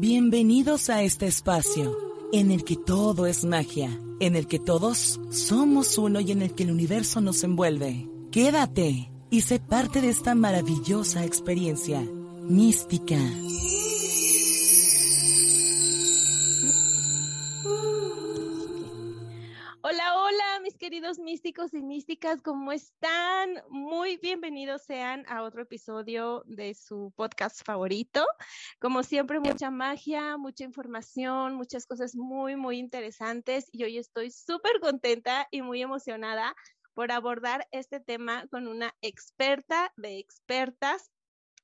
Bienvenidos a este espacio en el que todo es magia, en el que todos somos uno y en el que el universo nos envuelve. Quédate y sé parte de esta maravillosa experiencia mística. Místicos y místicas, ¿cómo están? Muy bienvenidos sean a otro episodio de su podcast favorito. Como siempre, mucha magia, mucha información, muchas cosas muy, muy interesantes y hoy estoy súper contenta y muy emocionada por abordar este tema con una experta de expertas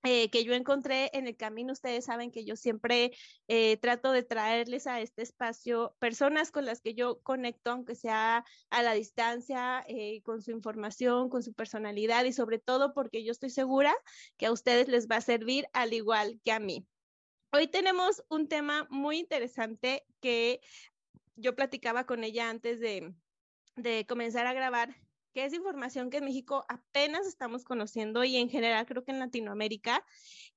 eh, que yo encontré en el camino. Ustedes saben que yo siempre eh, trato de traerles a este espacio personas con las que yo conecto, aunque sea a la distancia, eh, con su información, con su personalidad y sobre todo porque yo estoy segura que a ustedes les va a servir al igual que a mí. Hoy tenemos un tema muy interesante que yo platicaba con ella antes de, de comenzar a grabar que es información que en México apenas estamos conociendo y en general creo que en Latinoamérica,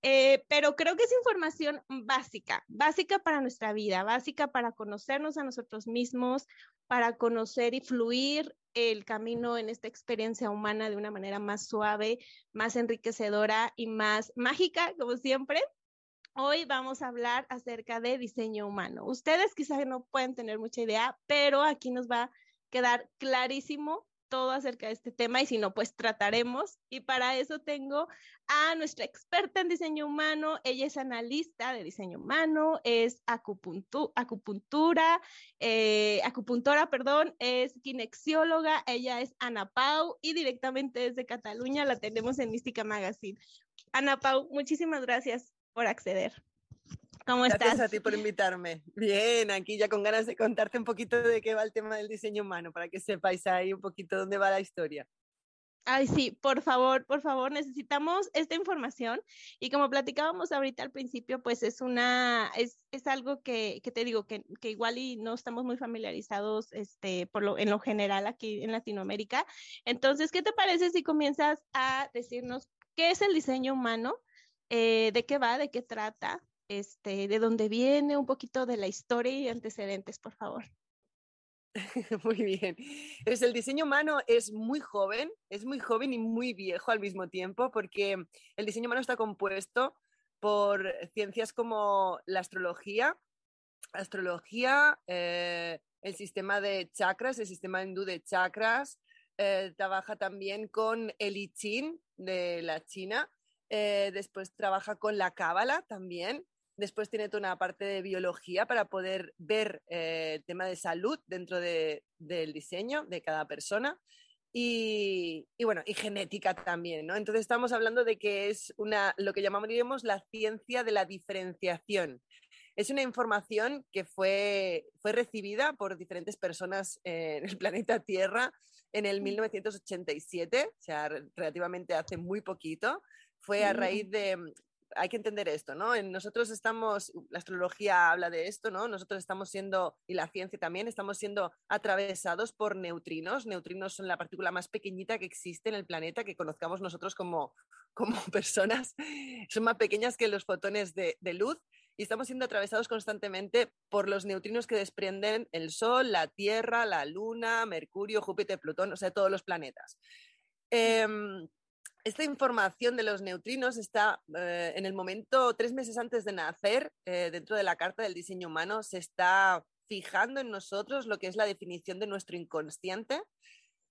eh, pero creo que es información básica, básica para nuestra vida, básica para conocernos a nosotros mismos, para conocer y fluir el camino en esta experiencia humana de una manera más suave, más enriquecedora y más mágica, como siempre. Hoy vamos a hablar acerca de diseño humano. Ustedes quizás no pueden tener mucha idea, pero aquí nos va a quedar clarísimo todo acerca de este tema y si no, pues trataremos. Y para eso tengo a nuestra experta en diseño humano. Ella es analista de diseño humano, es acupuntura, eh, acupuntora, perdón, es kinexióloga. Ella es Ana Pau y directamente desde Cataluña la tenemos en Mística Magazine. Ana Pau, muchísimas gracias por acceder. ¿Cómo estás? Gracias a ti por invitarme. Bien, aquí ya con ganas de contarte un poquito de qué va el tema del diseño humano, para que sepáis ahí un poquito dónde va la historia. Ay, sí, por favor, por favor, necesitamos esta información. Y como platicábamos ahorita al principio, pues es una, es, es algo que, que, te digo, que, que, igual y no estamos muy familiarizados este, por lo, en lo general aquí en Latinoamérica. Entonces, ¿qué te parece si comienzas a decirnos qué es el diseño humano? Eh, ¿De qué va? ¿De qué trata? Este, de dónde viene, un poquito de la historia y antecedentes, por favor. Muy bien. Es el diseño humano es muy joven, es muy joven y muy viejo al mismo tiempo, porque el diseño humano está compuesto por ciencias como la astrología, astrología, eh, el sistema de chakras, el sistema hindú de chakras, eh, trabaja también con el I Ching de la China, eh, después trabaja con la cábala también, Después tiene toda una parte de biología para poder ver eh, el tema de salud dentro del diseño de cada persona. Y, bueno, y genética también, ¿no? Entonces estamos hablando de que es una, lo que llamaríamos la ciencia de la diferenciación. Es una información que fue, fue recibida por diferentes personas en el planeta Tierra en el 1987, o sea, relativamente hace muy poquito. Fue a raíz de, hay que entender esto, ¿no? Nosotros estamos, la astrología habla de esto, ¿no? Nosotros estamos siendo, y la ciencia también, estamos siendo atravesados por neutrinos. Neutrinos son la partícula más pequeñita que existe en el planeta, que conozcamos nosotros como, como personas. Son más pequeñas que los fotones de, de luz y estamos siendo atravesados constantemente por los neutrinos que desprenden el Sol, la Tierra, la Luna, Mercurio, Júpiter, Plutón, o sea, todos los planetas. Eh, esta información de los neutrinos está eh, en el momento, tres meses antes de nacer, eh, dentro de la carta del diseño humano, se está fijando en nosotros lo que es la definición de nuestro inconsciente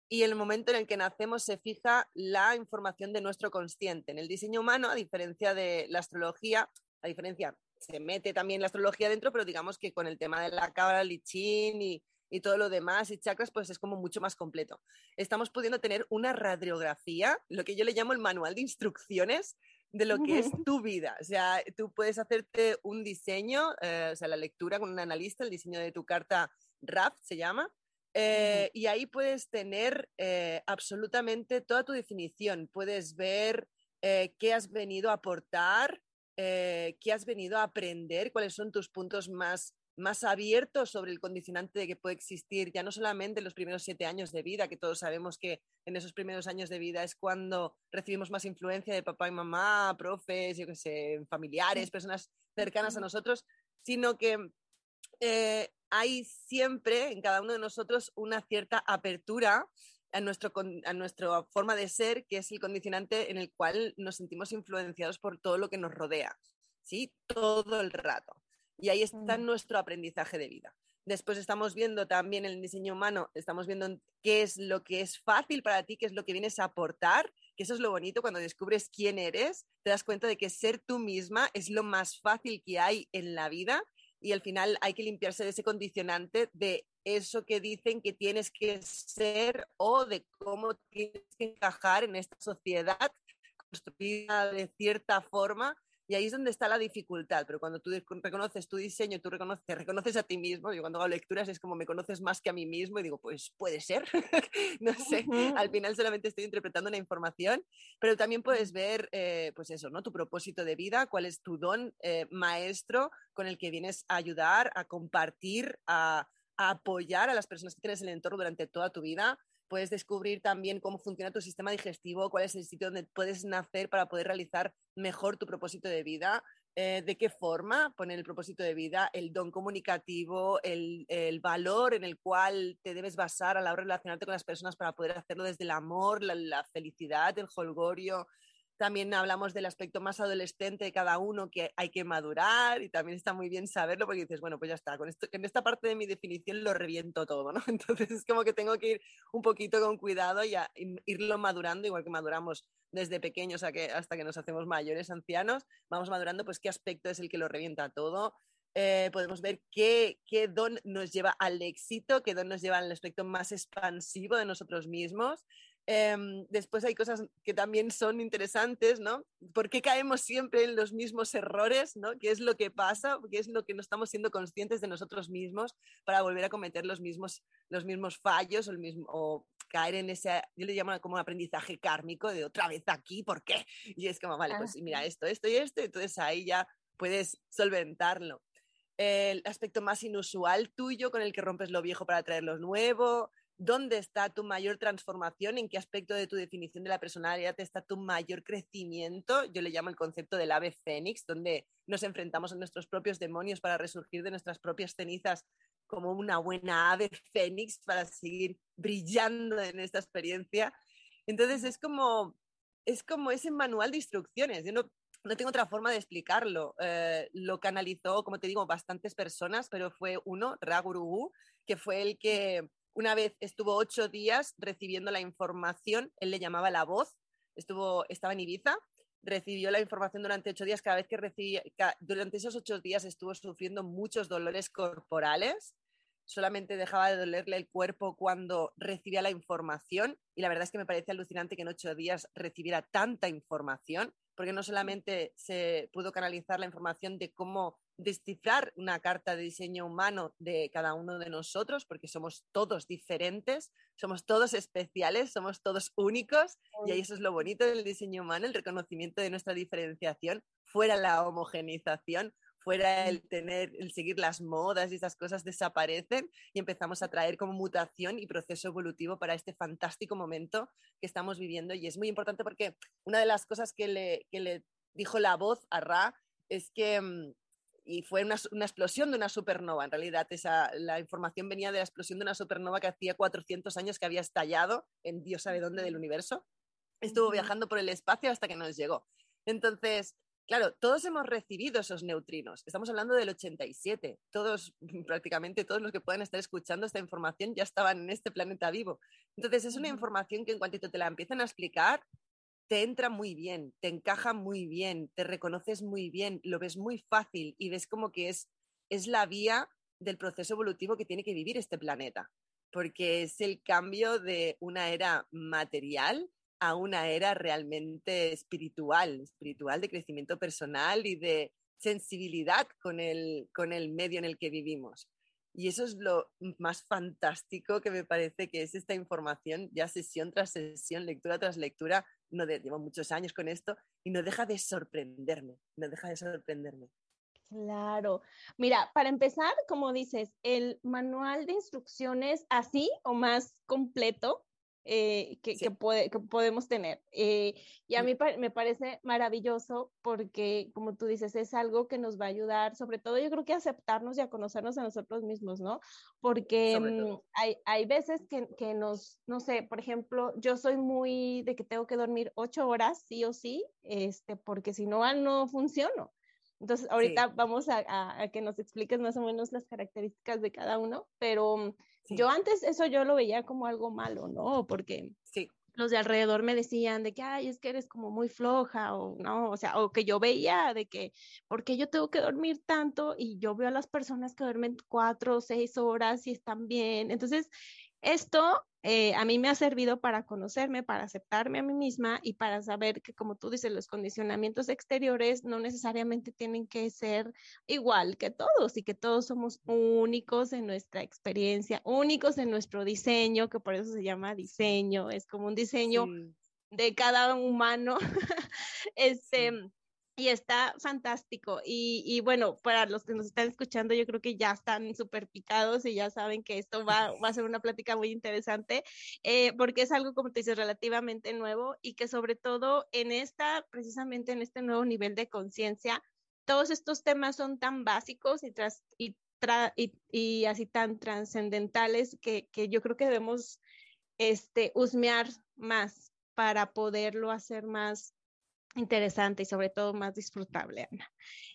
y el momento en el que nacemos se fija la información de nuestro consciente. En el diseño humano, a diferencia de la astrología, a diferencia, se mete también la astrología dentro, pero digamos que con el tema de la cábala, lichín y y todo lo demás y chakras, pues es como mucho más completo. Estamos pudiendo tener una radiografía, lo que yo le llamo el manual de instrucciones de lo que es tu vida. O sea, tú puedes hacerte un diseño, eh, o sea, la lectura con un analista, el diseño de tu carta RAF se llama, eh, y ahí puedes tener eh, absolutamente toda tu definición. Puedes ver qué has venido a aportar, qué has venido a aprender, cuáles son tus puntos más más abierto sobre el condicionante de que puede existir ya no solamente en los primeros siete años de vida, que todos sabemos que en esos primeros años de vida es cuando recibimos más influencia de papá y mamá, profes, yo qué sé, familiares, personas cercanas a nosotros, sino que eh, hay siempre en cada uno de nosotros una cierta apertura a, nuestro, a nuestra forma de ser, que es el condicionante en el cual nos sentimos influenciados por todo lo que nos rodea, ¿sí? Todo el rato. Y ahí está Mm. nuestro aprendizaje de vida. Después estamos viendo también el diseño humano, estamos viendo qué es lo que es fácil para ti, qué es lo que vienes a aportar, que eso es lo bonito cuando descubres quién eres, te das cuenta de que ser tú misma es lo más fácil que hay en la vida y al final hay que limpiarse de ese condicionante de eso que dicen que tienes que ser o de cómo tienes que encajar en esta sociedad construida de cierta forma. Y ahí es donde está la dificultad, pero cuando tú reconoces tu diseño, tú reconoces, te reconoces a ti mismo, yo cuando hago lecturas es como me conoces más que a mí mismo y digo, pues puede ser, no sé, al final solamente estoy interpretando una información, pero también puedes ver, eh, pues eso, ¿no? Tu propósito de vida, cuál es tu don eh, maestro con el que vienes a ayudar, a compartir, a, a apoyar a las personas que tienes en el entorno durante toda tu vida. Puedes descubrir también cómo funciona tu sistema digestivo, cuál es el sitio donde puedes nacer para poder realizar mejor tu propósito de vida, eh, de qué forma poner el propósito de vida, el don comunicativo, el, el, valor en el cual te debes basar a la hora de relacionarte con las personas para poder hacerlo desde el amor, la, la felicidad, el holgorio. También hablamos del aspecto más adolescente de cada uno que hay que madurar y también está muy bien saberlo porque dices, bueno, pues ya está, con esto, en esta parte de mi definición lo reviento todo, ¿no? Entonces es como que tengo que ir un poquito con cuidado y irlo madurando, igual que maduramos desde pequeños a que, hasta que nos hacemos mayores, ancianos, vamos madurando, pues qué aspecto es el que lo revienta todo. Eh, podemos ver qué, qué don nos lleva al éxito, qué don nos lleva al aspecto más expansivo de nosotros mismos. Eh, después hay cosas que también son interesantes, ¿no? ¿Por qué caemos siempre en los mismos errores, ¿no? ¿Qué es lo que pasa? ¿Qué es lo que no estamos siendo conscientes de nosotros mismos para volver a cometer los mismos, los mismos fallos o, el mismo, o caer en ese, yo le llamo como un aprendizaje kármico de otra vez aquí, ¿por qué? Y es como, vale, pues mira, esto, esto y esto, entonces ahí ya puedes solventarlo. El aspecto más inusual tuyo con el que rompes lo viejo para traer lo nuevo, ¿Dónde está tu mayor transformación? ¿En qué aspecto de tu definición de la personalidad está tu mayor crecimiento? Yo le llamo el concepto del ave fénix, donde nos enfrentamos a nuestros propios demonios para resurgir de nuestras propias cenizas como una buena ave fénix para seguir brillando en esta experiencia. Entonces es como, es como ese manual de instrucciones. Yo no, no tengo otra forma de explicarlo. Eh, lo canalizó, como te digo, bastantes personas, pero fue uno, Raguru, que fue el que una vez estuvo ocho días recibiendo la información, él le llamaba la voz, estuvo, estaba en Ibiza, recibió la información durante ocho días, cada vez que recibía, durante esos ocho días estuvo sufriendo muchos dolores corporales, solamente dejaba de dolerle el cuerpo cuando recibía la información y la verdad es que me parece alucinante que en ocho días recibiera tanta información, porque no solamente se pudo canalizar la información de cómo descifrar una carta de diseño humano de cada uno de nosotros, porque somos todos diferentes, somos todos especiales, somos todos únicos, y ahí eso es lo bonito del diseño humano, el reconocimiento de nuestra diferenciación, fuera la homogenización, fuera el tener, el seguir las modas y esas cosas desaparecen y empezamos a traer como mutación y proceso evolutivo para este fantástico momento que estamos viviendo. Y es muy importante porque una de las cosas que le, que le dijo la voz a Ra es que mm, y fue una, una, explosión de una supernova. En realidad, esa, la información venía de la explosión de una supernova que hacía 400 años que había estallado en Dios sabe dónde del universo. Estuvo viajando por el espacio hasta que nos llegó. Entonces, claro, todos hemos recibido esos neutrinos. Estamos hablando del 87. Todos, prácticamente todos los que puedan estar escuchando esta información ya estaban en este planeta vivo. Entonces, es una información que en cuantito te la empiezan a explicar, te entra muy bien, te encaja muy bien, te reconoces muy bien, lo ves muy fácil y ves como que es, es la vía del proceso evolutivo que tiene que vivir este planeta, porque es el cambio de una era material a una era realmente espiritual, espiritual de crecimiento personal y de sensibilidad con el, con el medio en el que vivimos. Y eso es lo más fantástico que me parece que es esta información, ya sesión tras sesión, lectura tras lectura. No de, llevo muchos años con esto y no deja de sorprenderme, no deja de sorprenderme. Claro. Mira, para empezar, como dices, el manual de instrucciones así o más completo eh, que, que, podemos tener. Eh, y a mí me parece maravilloso porque, como tú dices, es algo que nos va a ayudar, sobre todo yo creo que a aceptarnos y a conocernos a nosotros mismos, ¿no? Porque mm, hay, hay, veces que, que, nos, no sé, por ejemplo, yo soy muy de que tengo que dormir ocho horas, sí o sí, este, porque si no, no funciono. Entonces, ahorita vamos a, a, que nos expliques más o menos las características de cada uno, pero yo antes eso yo lo veía como algo malo, ¿no? Porque sí. los de alrededor me decían de que, ay, es que eres como muy floja o no, o sea, o que yo veía de que, ¿por qué yo tengo que dormir tanto? Y yo veo a las personas que duermen cuatro o seis horas y están bien. Entonces, esto eh, a mí me ha servido para conocerme, para aceptarme a mí misma y para saber que, como tú dices, los condicionamientos exteriores no necesariamente tienen que ser igual que todos y que todos somos únicos en nuestra experiencia, únicos en nuestro diseño, que por eso se llama diseño, es como un diseño de cada humano. este, y está fantástico. Y, bueno, para los que nos están escuchando, yo creo que ya están súper picados y ya saben que esto va, a ser una plática muy interesante, eh, porque es algo, como te dices, relativamente nuevo y que sobre todo en esta, precisamente en este nuevo nivel de conciencia, todos estos temas son tan básicos y, tras, y, y, así tan trascendentales que, que, yo creo que debemos este, husmear más para poderlo hacer más interesante y sobre todo más disfrutable, Ana.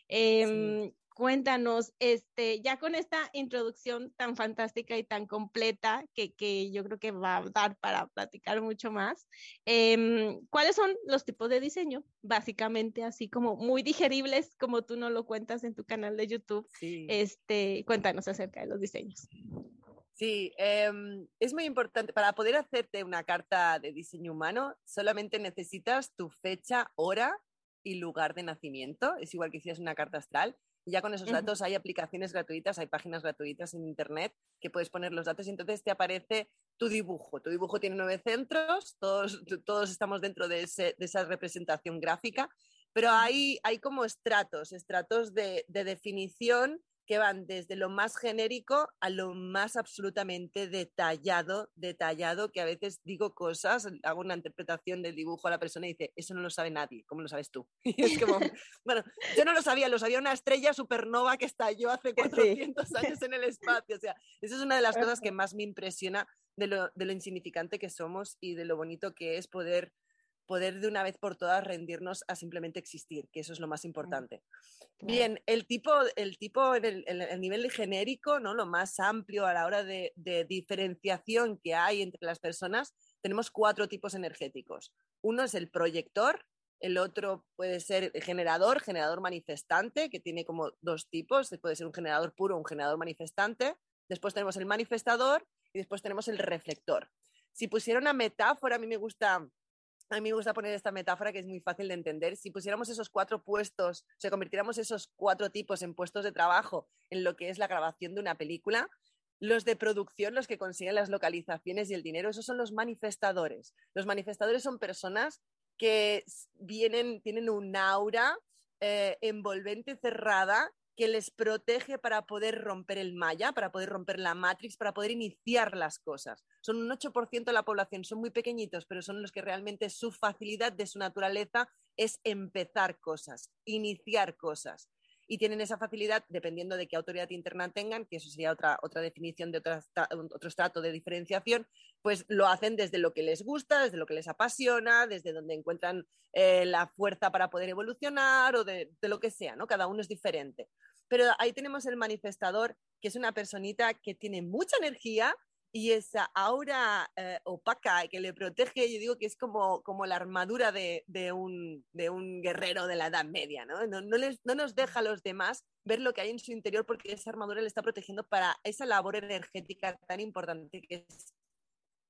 Em, cuéntanos, este, ya con esta introducción tan fantástica y tan completa que, que yo creo que va a dar para platicar mucho más, em, ¿cuáles son los tipos de diseño? Básicamente, así como muy digeribles, como tú nos lo cuentas en tu canal de YouTube. Este, cuéntanos acerca de los diseños. Sí, em, es muy importante. Para poder hacerte una carta de diseño humano, solamente necesitas tu fecha, hora y lugar de nacimiento. Es igual que hicieras una carta astral. Y ya con esos datos hay aplicaciones gratuitas, hay páginas gratuitas en Internet que puedes poner los datos y entonces te aparece tu dibujo. Tu dibujo tiene nueve centros, todos, todos estamos dentro de, esa representación gráfica, pero hay, hay como estratos, estratos de, de definición que van desde lo más genérico a lo más absolutamente detallado, detallado, que a veces digo cosas, hago una interpretación del dibujo a la persona y dice, eso no lo sabe nadie, ¿cómo lo sabes tú? Y es como, bueno, yo no lo sabía, lo sabía una estrella supernova que estalló hace 400 años en el espacio, o sea, esa es una de las cosas que más me impresiona de lo, de lo insignificante que somos y de lo bonito que es poder poder de una vez por todas rendirnos a simplemente existir, que eso es lo más importante. Bien, el tipo, el tipo el, el, nivel genérico, ¿no? lo más amplio a la hora de, diferenciación que hay entre las personas, tenemos cuatro tipos energéticos. Uno es el proyector, el otro puede ser el generador, generador manifestante, que tiene como dos tipos, puede ser un generador puro un generador manifestante. Después tenemos el manifestador y después tenemos el reflector. Si pusiera una metáfora, a mí me gusta a mí me gusta poner esta metáfora que es muy fácil de entender. Si pusiéramos esos cuatro puestos, o sea, convirtiéramos esos cuatro tipos en puestos de trabajo en lo que es la grabación de una película, los de producción, los que consiguen las localizaciones y el dinero, esos son los manifestadores. Los manifestadores son personas que vienen, tienen un aura eh, envolvente cerrada que les protege para poder romper el malla, para poder romper la matrix, para poder iniciar las cosas. Son un 8% de la población, son muy pequeñitos, pero son los que realmente su facilidad de su naturaleza es empezar cosas, iniciar cosas. Y tienen esa facilidad dependiendo de qué autoridad interna tengan, que eso sería otra, otra definición de otra, otro estrato de diferenciación, pues lo hacen desde lo que les gusta, desde lo que les apasiona, desde donde encuentran eh, la fuerza para poder evolucionar o de, de, lo que sea, ¿no? Cada uno es diferente. Pero ahí tenemos el manifestador, que es una personita que tiene mucha energía y esa aura eh, opaca que le protege, yo digo que es como, como la armadura de, de, un, de, un, guerrero de la Edad Media, ¿no? No, les, no, nos deja a los demás ver lo que hay en su interior porque esa armadura le está protegiendo para esa labor energética tan importante que es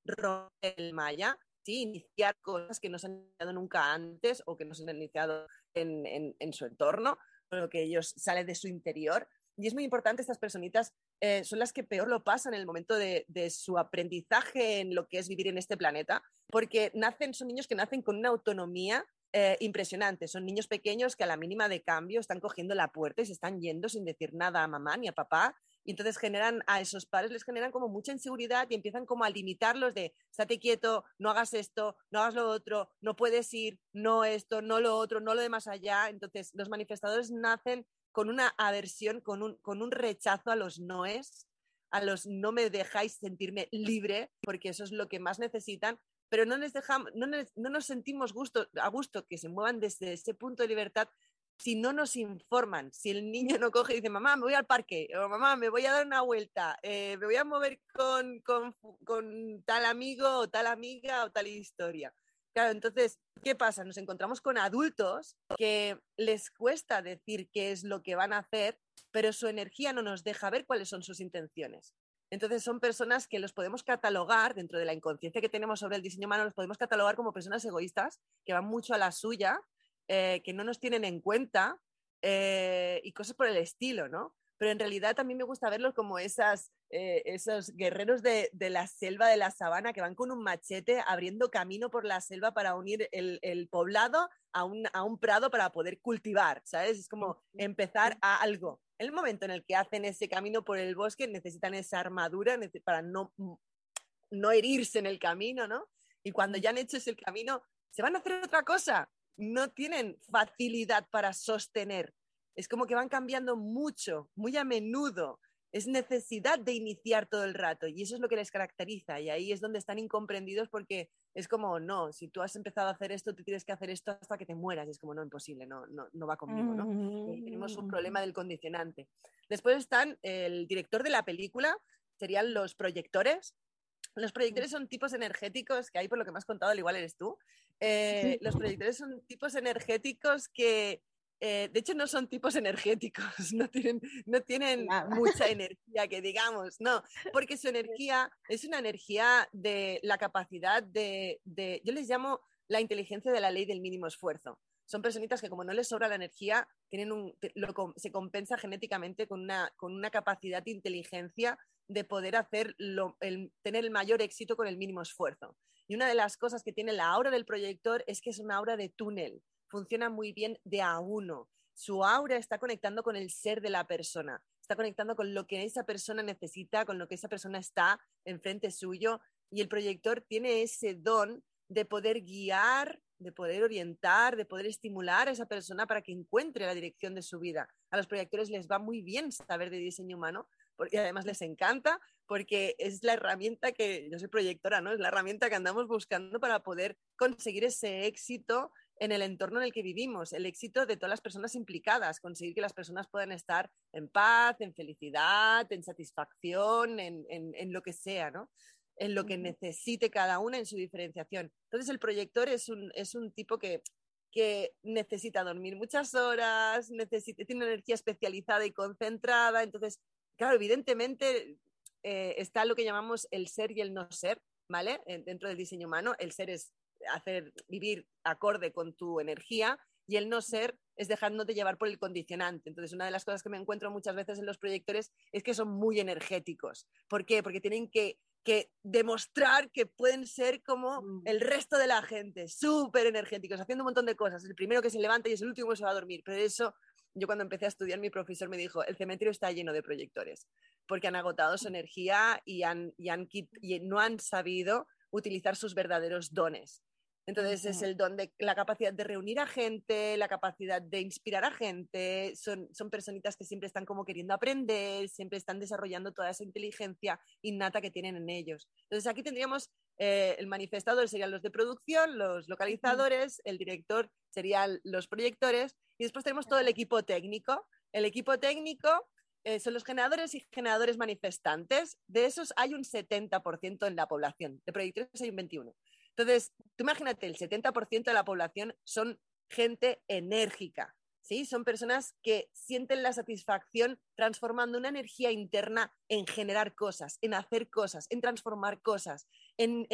romper el maya, ¿sí? iniciar cosas que no se han iniciado nunca antes o que no se han iniciado en, en, en su entorno lo que ellos sale de su interior. Y es muy importante, estas personitas eh, son las que peor lo pasan en el momento de, su aprendizaje en lo que es vivir en este planeta, porque nacen, son niños que nacen con una autonomía eh, impresionante. Son niños pequeños que a la mínima de cambio están cogiendo la puerta y se están yendo sin decir nada a mamá ni a papá Y entonces generan a esos padres, les generan como mucha inseguridad y empiezan como a limitarlos de, estate quieto, no hagas esto, no hagas lo otro, no puedes ir, no esto, no lo otro, no lo de más allá. Entonces los manifestadores nacen con una aversión, con un, con un rechazo a los noes, a los no me dejáis sentirme libre, porque eso es lo que más necesitan, pero no, les dejamos, no, no nos sentimos gusto, a gusto que se muevan desde ese punto de libertad si no nos informan, si el niño no coge y dice, mamá, me voy al parque, o mamá, me voy a dar una vuelta, eh, me voy a mover con, con, con, tal amigo o tal amiga o tal historia. Claro, entonces, ¿qué pasa? Nos encontramos con adultos que les cuesta decir qué es lo que van a hacer, pero su energía no nos deja ver cuáles son sus intenciones. Entonces son personas que los podemos catalogar, dentro de la inconsciencia que tenemos sobre el diseño humano, los podemos catalogar como personas egoístas, que van mucho a la suya, eh, que no nos tienen en cuenta eh, y cosas por el estilo, ¿no? Pero en realidad también me gusta verlos como esas, eh, esos guerreros de, de, la selva, de la sabana, que van con un machete abriendo camino por la selva para unir el, el poblado a un, a un, prado para poder cultivar, ¿sabes? Es como empezar a algo. En el momento en el que hacen ese camino por el bosque, necesitan esa armadura para no, no herirse en el camino, ¿no? Y cuando ya han hecho ese camino, se van a hacer otra cosa no tienen facilidad para sostener. Es como que van cambiando mucho, muy a menudo. Es necesidad de iniciar todo el rato y eso es lo que les caracteriza y ahí es donde están incomprendidos porque es como, no, si tú has empezado a hacer esto, tú tienes que hacer esto hasta que te mueras. es como, no, imposible, no, no, no va conmigo, ¿no? tenemos un problema del condicionante. Después están el director de la película, serían los proyectores. Los proyectores son tipos energéticos que hay, por lo que me has contado, al igual eres tú, eh, los proyectores son tipos energéticos que, eh, de hecho, no son tipos energéticos, no tienen, no tienen mucha energía, que digamos, no, porque su energía es una energía de la capacidad de, de, yo les llamo la inteligencia de la ley del mínimo esfuerzo. Son personitas que como no les sobra la energía, tienen un, se compensa genéticamente con una, con una capacidad de inteligencia de poder hacer el, tener el mayor éxito con el mínimo esfuerzo. Y una de las cosas que tiene la aura del proyector es que es una aura de túnel, funciona muy bien de a uno. Su aura está conectando con el ser de la persona, está conectando con lo que esa persona necesita, con lo que esa persona está enfrente suyo. Y el proyector tiene ese don de poder guiar, de poder orientar, de poder estimular a esa persona para que encuentre la dirección de su vida. A los proyectores les va muy bien saber de diseño humano y además les encanta porque es la herramienta que, yo soy proyectora, ¿no? Es la herramienta que andamos buscando para poder conseguir ese éxito en el entorno en el que vivimos, el éxito de todas las personas implicadas, conseguir que las personas puedan estar en paz, en felicidad, en satisfacción, en, en, lo que sea, ¿no? En lo que necesite cada una en su diferenciación. Entonces, el proyector es un, es un tipo que, que necesita dormir muchas horas, necesita, tiene una energía especializada y concentrada. Entonces, claro, evidentemente eh, está lo que llamamos el ser y el no ser, ¿vale? Dentro del diseño humano, el ser es hacer vivir acorde con tu energía y el no ser es dejándote llevar por el condicionante. Entonces, una de las cosas que me encuentro muchas veces en los proyectores es que son muy energéticos. ¿Por qué? Porque tienen que, que demostrar que pueden ser como mm. el resto de la gente, súper energéticos, haciendo un montón de cosas. El primero que se levanta y es el último que se va a dormir. Pero eso, yo cuando empecé a estudiar, mi profesor me dijo, el cementerio está lleno de proyectores porque han agotado su energía y, han, y, han, y no han sabido utilizar sus verdaderos dones. Entonces es el don de la capacidad de reunir a gente, la capacidad de inspirar a gente, son, son personitas que siempre están como queriendo aprender, siempre están desarrollando toda esa inteligencia innata que tienen en ellos. Entonces aquí tendríamos eh, el manifestador serían los de producción, los localizadores, el director serían los proyectores y después tenemos todo el equipo técnico. El equipo técnico eh, son los generadores y generadores manifestantes. De esos hay un 70% en la población. De proyectores hay un 21%. Entonces, tú imagínate, el 70% de la población son gente enérgica. ¿sí? Son personas que sienten la satisfacción transformando una energía interna en generar cosas, en hacer cosas, en transformar cosas, en,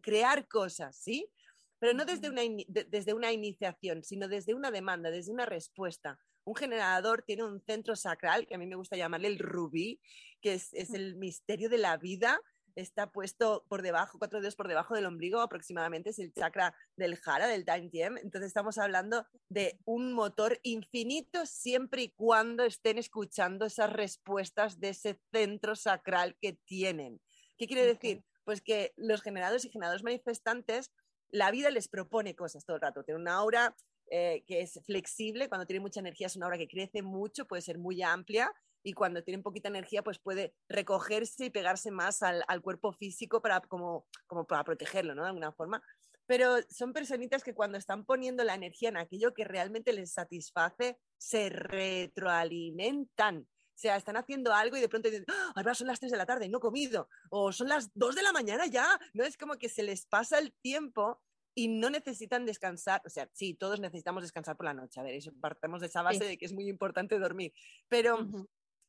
crear cosas. ¿sí? Pero no desde una, desde una iniciación, sino desde una demanda, desde una respuesta un generador tiene un centro sacral, que a mí me gusta llamarle el rubí, que es, el misterio de la vida, está puesto por debajo, cuatro dedos por debajo del ombligo aproximadamente, es el chakra del jara, del time gem. Entonces estamos hablando de un motor infinito siempre y cuando estén escuchando esas respuestas de ese centro sacral que tienen. ¿Qué quiere decir? Pues que los generadores y generadores manifestantes, la vida les propone cosas todo el rato. Tienen una aura eh, que es flexible, cuando tiene mucha energía es una aura que crece mucho, puede ser muy amplia y cuando tienen poquita energía pues puede recogerse y pegarse más al, cuerpo físico para, como, como para protegerlo, ¿no? De alguna forma. Pero son personitas que cuando están poniendo la energía en aquello que realmente les satisface, se retroalimentan. O sea, están haciendo algo y de pronto dicen, ¡Ah, ahora son las 3 de la tarde, no he comido. O son las 2 de la mañana ya. No es como que se les pasa el tiempo y no necesitan descansar. O sea, sí, todos necesitamos descansar por la noche. A ver, eso partamos de esa base de que es muy importante dormir. Pero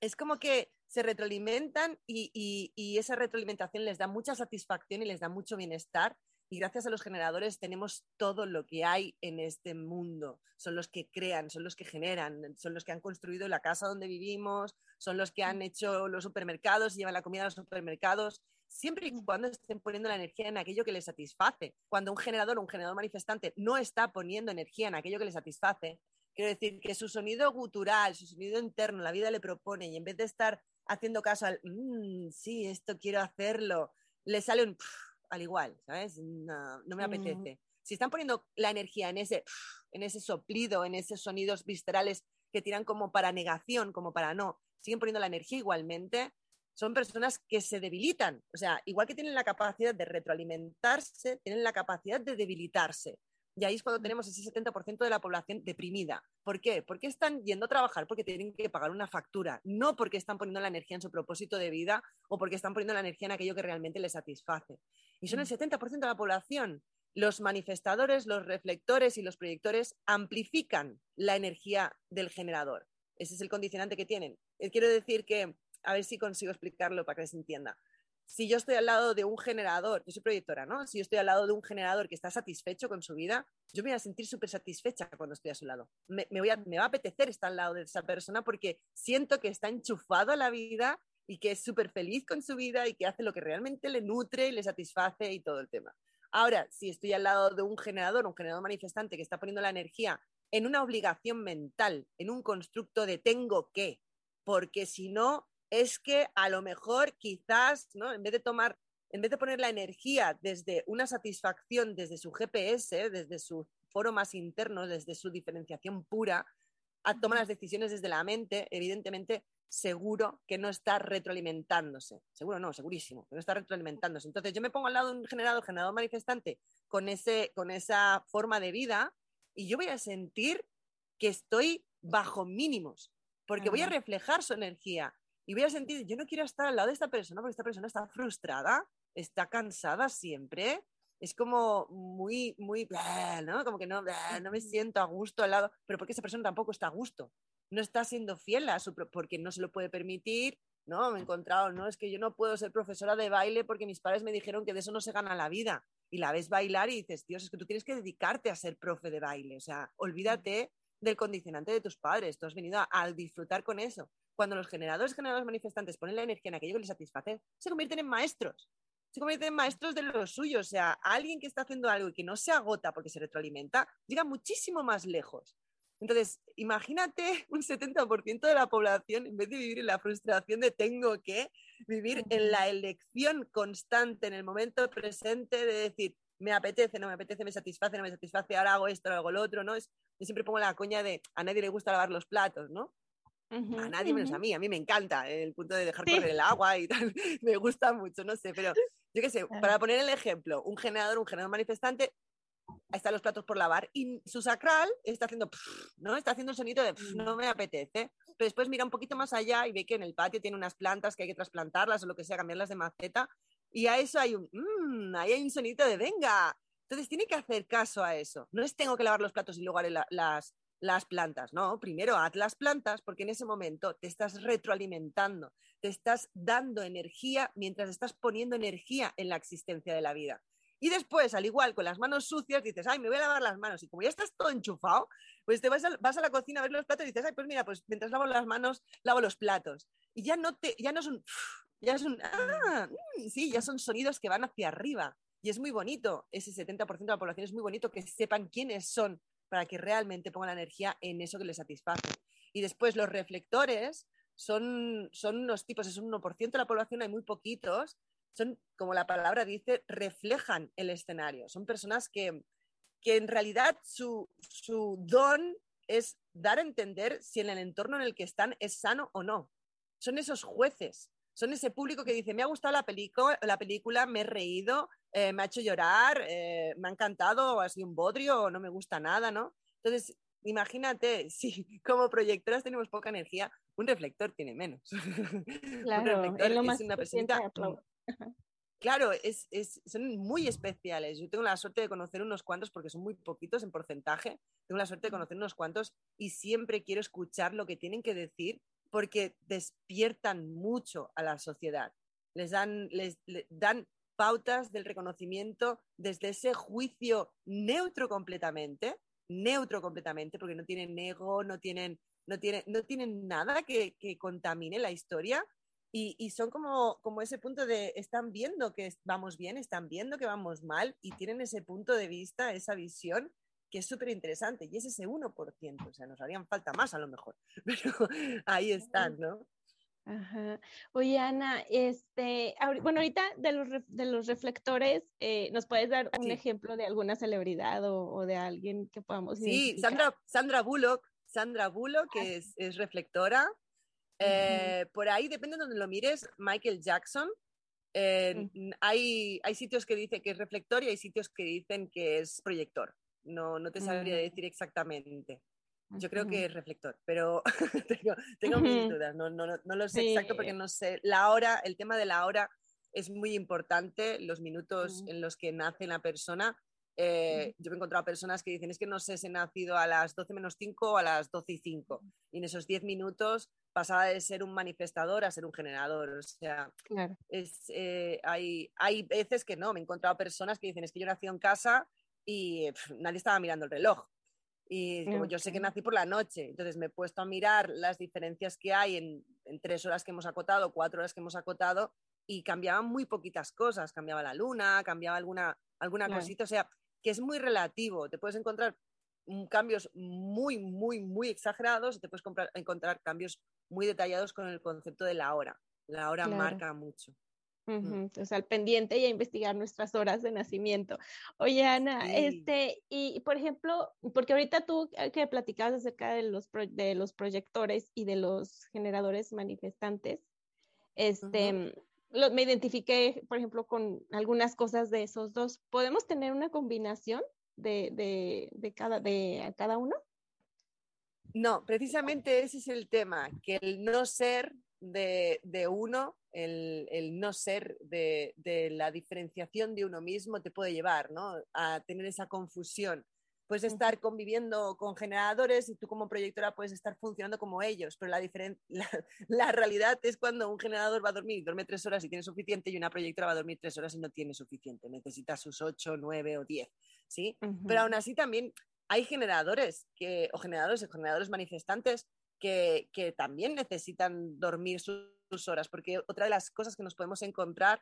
es como que se retroalimentan y, esa retroalimentación les da mucha satisfacción y les da mucho bienestar. Y gracias a los generadores tenemos todo lo que hay en este mundo. Son los que crean, son los que generan, son los que han construido la casa donde vivimos, son los que han hecho los supermercados y llevan la comida a los supermercados, siempre y cuando estén poniendo la energía en aquello que les satisface. Cuando un generador un generador manifestante no está poniendo energía en aquello que les satisface, Quiero decir que su sonido gutural, su sonido interno, la vida le propone y en vez de estar haciendo caso al, mm, sí, esto quiero hacerlo, le sale un, al igual, ¿sabes? No, me mm. apetece. Si están poniendo la energía en ese, en ese soplido, en esos sonidos viscerales que tiran como para negación, como para no, siguen poniendo la energía igualmente, son personas que se debilitan. O sea, igual que tienen la capacidad de retroalimentarse, tienen la capacidad de debilitarse. Y ahí es cuando tenemos ese 70% de la población deprimida. ¿Por qué? Porque están yendo a trabajar porque tienen que pagar una factura, no porque están poniendo la energía en su propósito de vida o porque están poniendo la energía en aquello que realmente les satisface. Y son el 70% mm. de la población. Los manifestadores, los reflectores y los proyectores amplifican la energía del generador. Ese es el condicionante que tienen. Eh, quiero decir que, a ver si consigo explicarlo para que se entienda si yo estoy al lado de un generador, yo soy proyectora, ¿no? Si yo estoy al lado de un generador que está satisfecho con su vida, yo me voy a sentir súper satisfecha cuando estoy a su lado. Me, voy a, me va a apetecer estar al lado de esa persona porque siento que está enchufado a la vida y que es súper feliz con su vida y que hace lo que realmente le nutre y le satisface y todo el tema. Ahora, si estoy al lado de un generador, un generador manifestante que está poniendo la energía en una obligación mental, en un constructo de tengo que, porque si no, es que a lo mejor quizás, ¿no? En vez de tomar, en vez de poner la energía desde una satisfacción, desde su GPS, desde su foro más interno, desde su diferenciación pura, a tomar las decisiones desde la mente, evidentemente seguro que no está retroalimentándose. Seguro no, segurísimo, que no está retroalimentándose. Entonces yo me pongo al lado de un generador, generador manifestante con, ese, con esa forma de vida y yo voy a sentir que estoy bajo mínimos, porque voy a reflejar su energía, y voy a sentir, yo no quiero estar al lado de esta persona porque esta persona está frustrada, está cansada siempre, es como muy, muy, ¿no? Como que no, no me siento a gusto al lado, pero porque esa persona tampoco está a gusto, no está siendo fiel a su, porque no se lo puede permitir, ¿no? Me he encontrado, no, es que yo no puedo ser profesora de baile porque mis padres me dijeron que de eso no se gana la vida. Y la ves bailar y dices, Dios, es que tú tienes que dedicarte a ser profe de baile, o sea, olvídate del condicionante de tus padres, tú has venido a disfrutar con eso cuando los generadores, generadores manifestantes ponen la energía en aquello que les satisface, se convierten en maestros. Se convierten en maestros de lo suyo. O sea, alguien que está haciendo algo y que no se agota porque se retroalimenta, llega muchísimo más lejos. Entonces, imagínate un 70% de la población, en vez de vivir en la frustración de tengo que, vivir en la elección constante, en el momento presente de decir, me apetece, no me apetece, me satisface, no me satisface, ahora hago esto, ahora hago lo otro, ¿no? Es, yo siempre pongo la coña de a nadie le gusta lavar los platos, ¿no? a nadie menos a mí, a mí me encanta el punto de dejar correr el agua y tal, me gusta mucho, no sé, pero yo qué sé, para poner el ejemplo, un generador, un generador manifestante, están los platos por lavar y su sacral está haciendo, ¿no? Está haciendo un sonido de, no me apetece, pero después mira un poquito más allá y ve que en el patio tiene unas plantas que hay que trasplantarlas o lo que sea, cambiarlas de maceta y a eso hay un, mmm, ahí hay un sonido de, venga, entonces tiene que hacer caso a eso. No es tengo que lavar los platos y luego las, las plantas, no, primero haz las plantas porque en ese momento te estás retroalimentando, te estás dando energía mientras estás poniendo energía en la existencia de la vida. Y después, al igual, con las manos sucias, dices, ay, me voy a lavar las manos. Y como ya estás todo enchufado, pues te vas a, vas a la cocina a ver los platos y dices, ay, pues mira, pues mientras lavo las manos, lavo los platos. Y ya no, te, ya no es un, ya es un, ah, mm, sí, ya son sonidos que van hacia arriba. Y es muy bonito, ese 70% de la población es muy bonito que sepan quiénes son para que realmente pongan la energía en eso que les satisface. Y después los reflectores son, son unos tipos, es un 1% de la población, hay muy poquitos, son, como la palabra dice, reflejan el escenario. Son personas que, que en realidad su, su don es dar a entender si en el entorno en el que están es sano o no. Son esos jueces, son ese público que dice, me ha gustado la, la película, me he reído, eh, me ha hecho llorar, eh, me ha encantado, ha sido un bodrio o no me gusta nada, ¿no? Entonces, imagínate, si como proyectoras tenemos poca energía, un reflector tiene menos. Claro, un reflector es, lo más una presencia. Claro, es, es, son muy especiales. Yo tengo la suerte de conocer unos cuantos porque son muy poquitos en porcentaje. Tengo la suerte de conocer unos cuantos y siempre quiero escuchar lo que tienen que decir porque despiertan mucho a la sociedad. Les dan, les, dan pautas del reconocimiento desde ese juicio neutro completamente, neutro completamente, porque no tienen ego, no tienen, no tienen, no tienen nada que, que contamine la historia, y, son como, como ese punto de, están viendo que vamos bien, están viendo que vamos mal y tienen ese punto de vista, esa visión que es súper interesante. Y es ese 1%, o sea, nos harían falta más a lo mejor, pero ahí están, ¿no? Ajá. Oye, Ana, este, bueno, ahorita de los, de los reflectores, eh, ¿nos puedes dar un ejemplo de alguna celebridad o, de alguien que podamos Sí, Sandra, Sandra Bullock, Sandra Bullock, que es, es reflectora, eh, por ahí, depende de donde lo mires, Michael Jackson. Eh, hay, hay sitios que dicen que es reflector y hay sitios que dicen que es proyector. No, no te sabría mm. decir exactamente. Yo creo que es reflector, pero tengo, tengo mis dudas. No, no, no, lo sé exacto porque no sé. La hora, el tema de la hora es muy importante, los minutos en los que nace la persona. Eh, yo me he encontrado personas que dicen es que no sé si he nacido a las 12 menos 5 o a las 12 y 5. Y en esos 10 minutos pasaba de ser un manifestador a ser un generador. O sea, es, eh, hay, hay veces que no, me he encontrado personas que dicen, es que yo nací en casa y nadie estaba mirando el reloj. Y como yo sé que nací por la noche, entonces me he puesto a mirar las diferencias que hay en, en tres horas que hemos acotado, cuatro horas que hemos acotado, y cambiaban muy poquitas cosas. Cambiaba la luna, cambiaba alguna, alguna cosita. O sea, que es muy relativo. Te puedes encontrar cambios muy, muy, muy exagerados y te puedes encontrar cambios muy detallados con el concepto de la hora. La hora marca mucho. Mm. Entonces, al pendiente y a investigar nuestras horas de nacimiento. Oye, Ana, este, y por ejemplo, porque ahorita tú eh, que platicabas acerca de los, de los proyectores y de los generadores manifestantes, este, me identifiqué, por ejemplo, con algunas cosas de esos dos. ¿Podemos tener una combinación de, de, de cada, de cada uno? No, precisamente ese es el tema, que el no ser de, uno, el, no ser de, la diferenciación de uno mismo te puede llevar a tener esa confusión. Puedes estar conviviendo con generadores y tú como proyectora puedes estar funcionando como ellos, pero la, la, realidad es cuando un generador va a dormir y duerme tres horas y tiene suficiente y una proyectora va a dormir tres horas y no tiene suficiente, necesita sus ocho, nueve o diez. ¿sí? Pero aún así también hay generadores que, o generadores o generadores manifestantes que, también necesitan dormir sus, horas, porque otra de las cosas que nos podemos encontrar,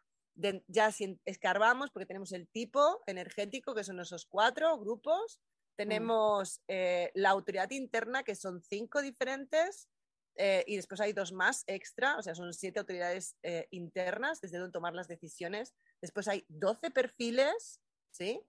ya si escarbamos, porque tenemos el tipo energético, que son esos cuatro grupos, tenemos eh, la autoridad interna, que son cinco diferentes, eh, y después hay dos más extra, o sea, son siete autoridades eh, internas desde donde tomar las decisiones. Después hay doce perfiles, ¿sí?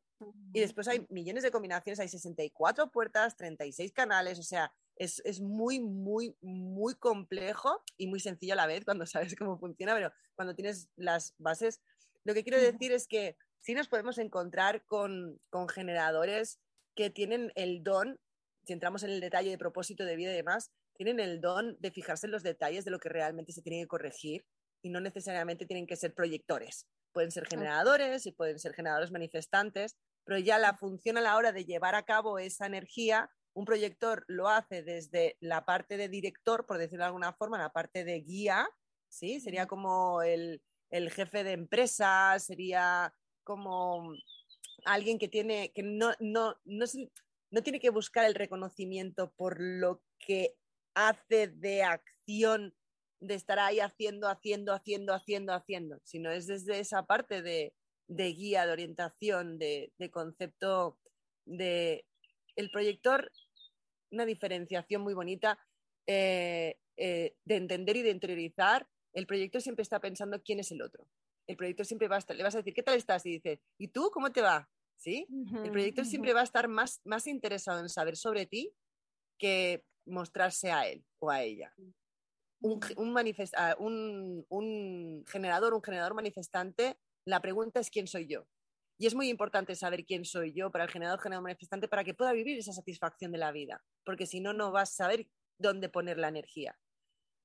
Y después hay millones de combinaciones, hay 64 puertas, 36 canales, o sea, es, es, muy, muy, muy complejo y muy sencillo a la vez cuando sabes cómo funciona, pero cuando tienes las bases, lo que quiero decir es que sí nos podemos encontrar con, con generadores que tienen el don, si entramos en el detalle de propósito de vida y demás, tienen el don de fijarse en los detalles de lo que realmente se tiene que corregir y no necesariamente tienen que ser proyectores. Pueden ser generadores y pueden ser generadores manifestantes, pero ya la función a la hora de llevar a cabo esa energía, un proyector lo hace desde la parte de director, por decirlo de alguna forma, la parte de guía, ¿sí? Sería como el, jefe de empresa, sería como alguien que tiene, que no, no, no, no tiene que buscar el reconocimiento por lo que hace de acción, de estar ahí haciendo, haciendo, haciendo, haciendo, haciendo, sino es desde esa parte de, de guía, de orientación, de, concepto de... El proyector, una diferenciación muy bonita eh, eh, de entender y de interiorizar, el proyector siempre está pensando quién es el otro. El proyector siempre va a estar, le vas a decir, ¿qué tal estás? Y dice, ¿y tú cómo te va? ¿Sí? el proyector siempre va a estar más, más interesado en saber sobre ti que mostrarse a él o a ella. Un, un, un, generador, un generador manifestante, la pregunta es quién soy yo. Y es muy importante saber quién soy yo para el generador, generador manifestante, para que pueda vivir esa satisfacción de la vida, porque si no, no vas a saber dónde poner la energía.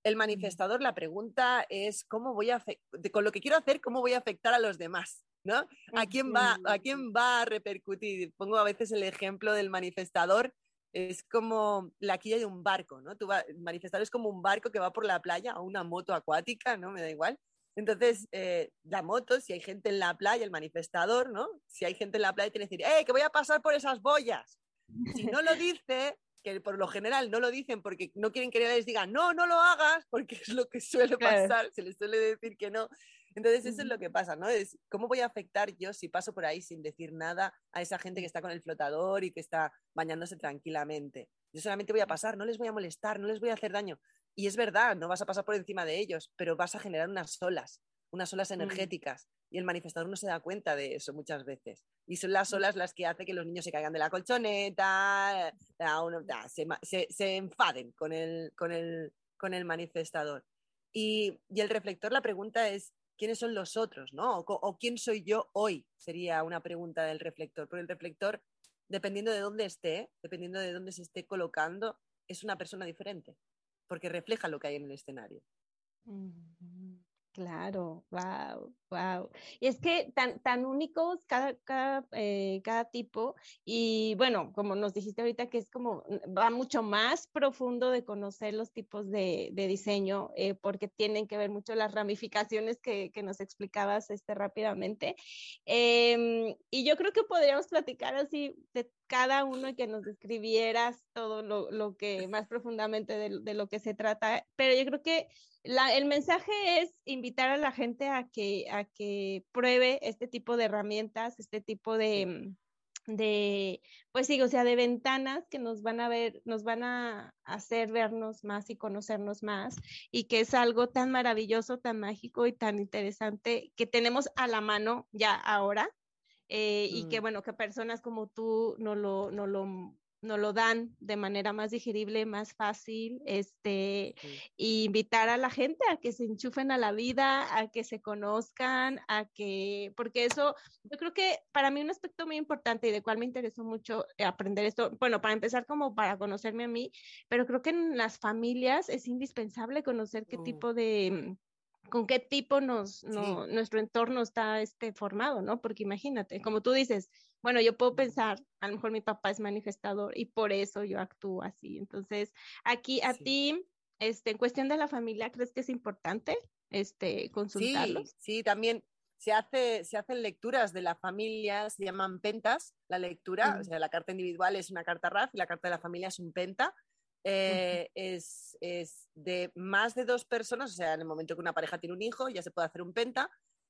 El manifestador, la pregunta es cómo voy a con lo que quiero hacer, cómo voy a afectar a los demás, ¿no? ¿A quién va, a quién va a repercutir? Pongo a veces el ejemplo del manifestador es como la quilla de un barco, ¿no? Tú manifestar es como un barco que va por la playa o una moto acuática, ¿no? Me da igual. Entonces, eh, la moto, si hay gente en la playa, el manifestador, ¿no? Si hay gente en la playa, tiene que decir, ¡eh, que voy a pasar por esas boyas! Si no lo dice, que por lo general no lo dicen porque no quieren que les digan, no, no lo hagas, porque es lo que suele pasar, se les suele decir que no. Entonces eso es lo que pasa, ¿no? Es cómo voy a afectar yo si paso por ahí sin decir nada a esa gente que está con el flotador y que está bañándose tranquilamente. Yo solamente voy a pasar, no les voy a molestar, no les voy a hacer daño. Y es verdad, no vas a pasar por encima de ellos, pero vas a generar unas olas, unas olas mm. energéticas. Y el manifestador no se da cuenta de eso muchas veces. Y son las mm. olas las que hacen que los niños se caigan de la colchoneta, se, enfaden con el, con el, con el manifestador. Y, y, el reflector, la pregunta es, quiénes son los otros, ¿no? O, quién soy yo hoy, sería una pregunta del reflector, porque el reflector, dependiendo de dónde esté, dependiendo de dónde se esté colocando, es una persona diferente, porque refleja lo que hay en el escenario. Claro, wow, wow. Y es que tan, tan únicos cada, cada, eh, cada, tipo, y bueno, como nos dijiste ahorita, que es como, mm, va mucho más profundo de conocer los tipos de, de diseño, eh, porque tienen que ver mucho las ramificaciones que, que nos explicabas este, rápidamente. Em, y yo creo que podríamos platicar así de cada uno y que nos describieras todo lo, lo que más profundamente de, de, lo que se trata, pero yo creo que el mensaje es invitar a la gente a que, a que pruebe este tipo de herramientas, este tipo de, de, pues sí, o sea, de ventanas que nos van a ver, nos van a hacer vernos más y conocernos más y que es algo tan maravilloso, tan mágico y tan interesante que tenemos a la mano ya ahora. Eh, y que mm. bueno, que personas como tú no lo, no lo nos lo dan de manera más digerible, más fácil, este, y invitar a la gente a que se enchufen a la vida, a que se conozcan, a que, porque eso, yo creo que para mí un aspecto muy importante y de cual me interesó mucho aprender esto, bueno, para empezar como para conocerme a mí, pero creo que en las familias es indispensable conocer qué tipo de con qué tipo nos, nuestro entorno está este, formado, ¿no? Porque imagínate, como tú dices, bueno, yo puedo pensar, a lo mejor mi papá es manifestador y por eso yo actúo así. Entonces, aquí a ti, este, en cuestión de la familia, ¿crees que es importante este, consultarlos? Sí, sí, también se, hace, se hacen lecturas de la familia, se llaman pentas, la lectura, o sea, la carta individual es una carta RAF y la carta de la familia es un penta. Eh, es, es, de más de dos personas, o sea, en el momento que una pareja tiene un hijo, ya se puede hacer un penta,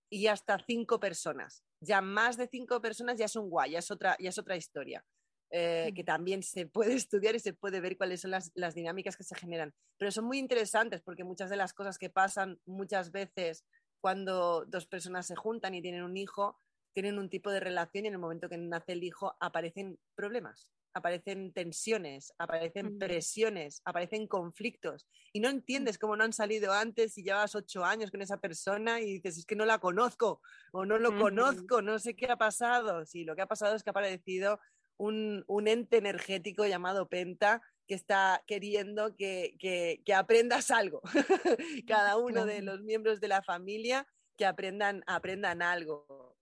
y hasta cinco personas. Ya más de cinco personas ya es un guay, ya es otra, ya es otra historia. Eh, que también se puede estudiar y se puede ver cuáles son las, las, dinámicas que se generan. Pero son muy interesantes porque muchas de las cosas que pasan muchas veces cuando dos personas se juntan y tienen un hijo, tienen un tipo de relación y en el momento que nace el hijo aparecen problemas aparecen tensiones, aparecen presiones, aparecen conflictos y no entiendes cómo no han salido antes y llevas ocho años con esa persona y dices, es que no la conozco o no lo conozco, no sé qué ha pasado. Sí, lo que ha pasado es que ha aparecido un, ente energético llamado Penta que está queriendo que, aprendas algo. Cada uno de los miembros de la familia que aprendan, aprendan algo.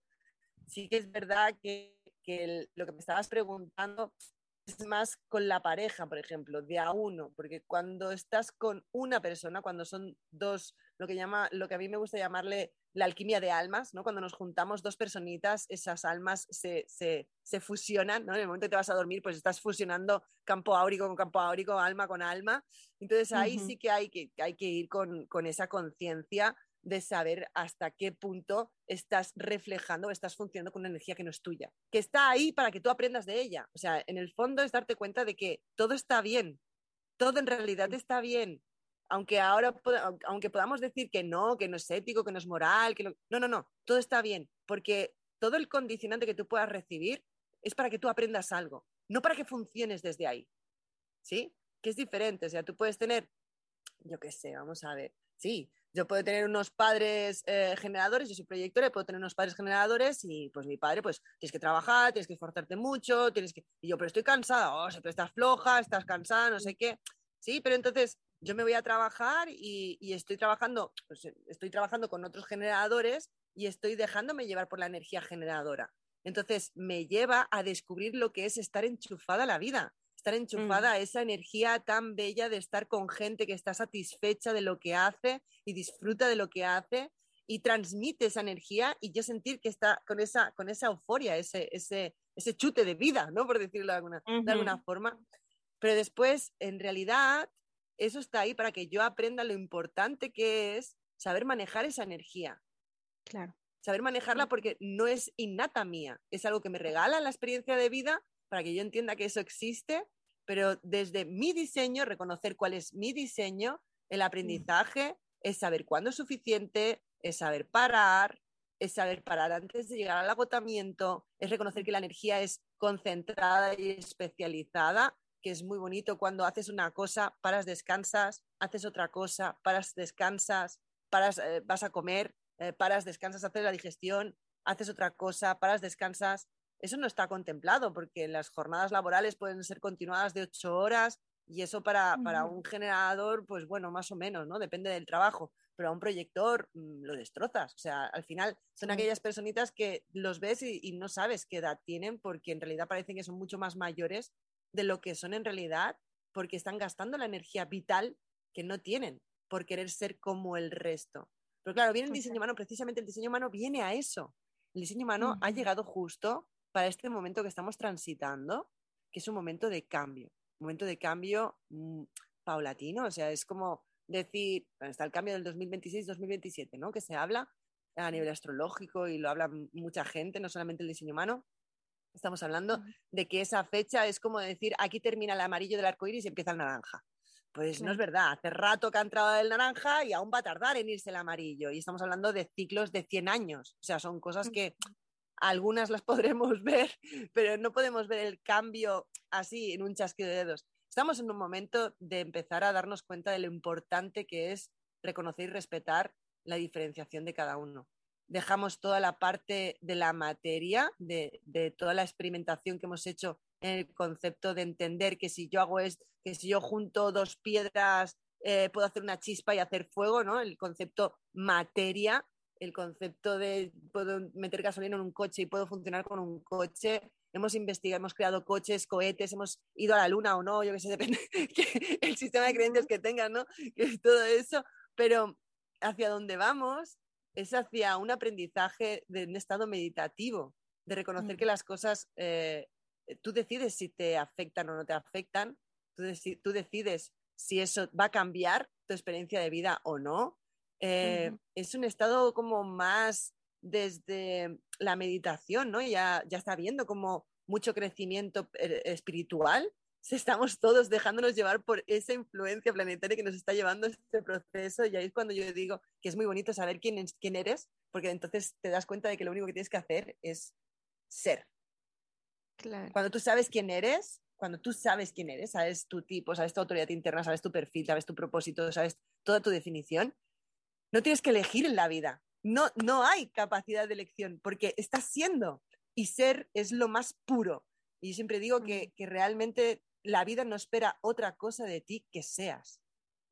Sí que es verdad que, lo que me estabas preguntando más con la pareja, por ejemplo, de a uno, porque cuando estás con una persona, cuando son dos, lo que, llama, lo que a mí me gusta llamarle la alquimia de almas, ¿no? Cuando nos juntamos dos personitas, esas almas se, fusionan, ¿no? En el momento que te vas a dormir, pues estás fusionando campo áurico con campo áurico, alma con alma. Entonces ahí sí que hay que, hay que ir con, con esa conciencia de saber hasta qué punto estás reflejando, estás funcionando con una energía que no es tuya, que está ahí para que tú aprendas de ella. O sea, en el fondo es darte cuenta de que todo está bien, todo en realidad está bien. Aunque ahora, aunque podamos decir que no, que no es ético, que no es moral, que no, no, no, todo está bien, porque todo el condicionante que tú puedas recibir es para que tú aprendas algo, no para que funciones desde ahí. ¿Sí? Que es diferente, o sea, tú puedes tener, yo qué sé, vamos a ver, sí, yo puedo tener unos padres eh, generadores, yo soy proyectora, puedo tener unos padres generadores y pues mi padre, pues tienes que trabajar, tienes que esforzarte mucho, tienes que... Y yo, pero estoy cansada, o sea, pero estás floja, estás cansada, no sé qué. Sí, pero entonces yo me voy a trabajar y, estoy trabajando, pues, estoy trabajando con otros generadores y estoy dejándome llevar por la energía generadora. Entonces me lleva a descubrir lo que es estar enchufada a la vida estar enchufada mm. a esa energía tan bella de estar con gente que está satisfecha de lo que hace y disfruta de lo que hace y transmite esa energía y yo sentir que está con esa, con esa euforia, ese, ese, ese chute de vida, ¿no? Por decirlo de alguna, de alguna forma. Pero después, en realidad, eso está ahí para que yo aprenda lo importante que es saber manejar esa energía. Claro. Saber manejarla porque no es innata mía, es algo que me regala la experiencia de vida para que yo entienda que eso existe, pero desde mi diseño, reconocer cuál es mi diseño, el aprendizaje es saber cuándo es suficiente, es saber parar, es saber parar antes de llegar al agotamiento, es reconocer que la energía es concentrada y especializada, que es muy bonito cuando haces una cosa, paras, descansas, haces otra cosa, paras, descansas, paras, eh, vas a comer, eh, paras, descansas, haces la digestión, haces otra cosa, paras, descansas, eso no está contemplado porque las jornadas laborales pueden ser continuadas de ocho horas y eso para, un generador, pues bueno, más o menos, ¿no? Depende del trabajo, pero a un proyector mm, lo destrozas. O sea, al final son aquellas personitas que los ves y, no sabes qué edad tienen porque en realidad parecen que son mucho más mayores de lo que son en realidad porque están gastando la energía vital que no tienen por querer ser como el resto. Pero claro, viene el diseño humano, precisamente el diseño humano viene a eso. El diseño humano ha llegado justo para este momento que estamos transitando, que es un momento de cambio, un momento de cambio mm, paulatino, o sea, es como decir, está el cambio del 2026-2027, ¿no? Que se habla a nivel astrológico y lo habla mucha gente, no solamente el diseño humano. Estamos hablando de que esa fecha es como decir, aquí termina el amarillo del arco iris y empieza el naranja. Pues no es verdad, hace rato que ha entrado el naranja y aún va a tardar en irse el amarillo. Y estamos hablando de ciclos de 100 años. O sea, son cosas que algunas las podremos ver, pero no podemos ver el cambio así en un chasquido de dedos. Estamos en un momento de empezar a darnos cuenta de lo importante que es reconocer y respetar la diferenciación de cada uno. Dejamos toda la parte de la materia, de, toda la experimentación que hemos hecho en el concepto de entender que si yo hago es que si yo junto dos piedras eh, puedo hacer una chispa y hacer fuego, ¿no? El concepto materia el concepto de puedo meter gasolina en un coche y puedo funcionar con un coche. Hemos investigado, hemos creado coches, cohetes, hemos ido a la luna o no, yo que sé, depende el sistema de creencias que tengan, ¿no? Que todo eso, pero hacia dónde vamos es hacia un aprendizaje de un estado meditativo, de reconocer que las cosas, eh, tú decides si te afectan o no te afectan, tú, tú decides si eso va a cambiar tu experiencia de vida o no, eh, es un estado como más desde la meditación, ¿no? Ya, ya está viendo como mucho crecimiento eh, espiritual. Estamos todos dejándonos llevar por esa influencia planetaria que nos está llevando este proceso y ahí es cuando yo digo que es muy bonito saber quién, quién eres, porque entonces te das cuenta de que lo único que tienes que hacer es ser. Cuando tú sabes quién eres, cuando tú sabes quién eres, sabes tu tipo, sabes tu autoridad interna, sabes tu perfil, sabes tu propósito, sabes toda tu definición, no tienes que elegir en la vida. No, no hay capacidad de elección porque estás siendo y ser es lo más puro. Y yo siempre digo que, realmente la vida no espera otra cosa de ti que seas.